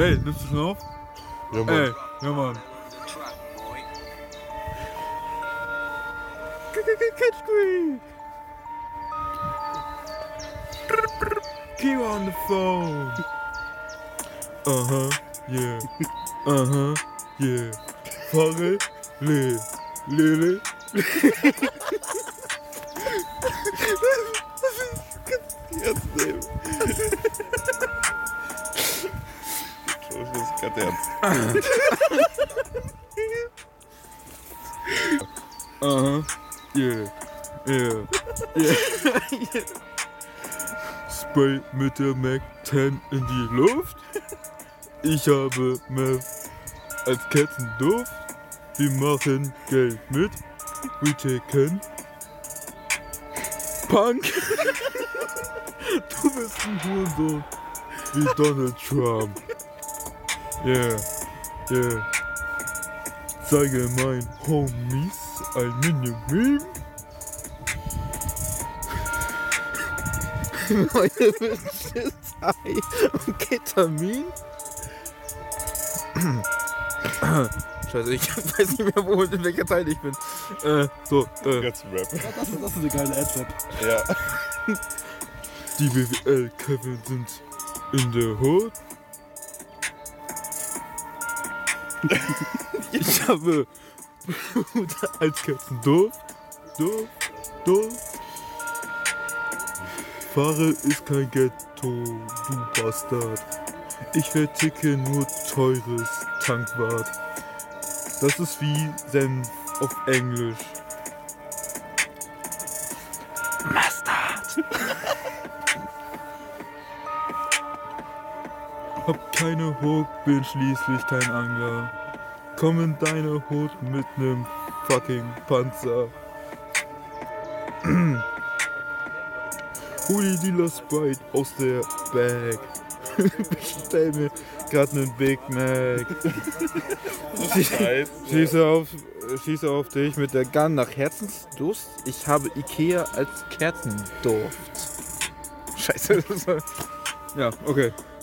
Ey, nimmst du schon auf? Ja, Mann. Ey, ja Mann. Keep on the phone. Uh huh, yeah. Uh huh, yeah. Fahre, le, lele. Jetzt Gerade ernst. Huh, yeah. Yeah. Yeah. Spray mit der Mac 10 in die Luft. Ich habe Meth als Katzenduft. Wir machen Geld mit. We taken. Punk. Du bist ein Hurensohn. Wie Donald Trump. Yeah. Yeah. Zeige mein Homies ein Mini-Meme. Neue Wünsche Ei und Ketamin. Scheiße, ich weiß nicht mehr, wo in welcher Teil ich bin. Äh, so, äh, Jetzt Rap. Das ist, das ist eine geile Ad-Rap. Ja. die BWL-Kevin sind in der Hood. Ich habe als Katzen doof, doof, doof. Fahre ist kein Ghetto, du Bastard. Ich verticke nur teures Tankwart. Das ist wie Senf auf Englisch. Hab keine Hook, bin schließlich kein Angler. Komm in deine Hut mit nem fucking Panzer. Hol die Dealer Sprite aus der Bag. Bestell mir grad nen Big Mac. Scheiße. Schieße auf, schieße auf dich mit der Gun nach Herzensdurst. Ich habe Ikea als Kerzenduft. Scheiße. das war- Ja, okay.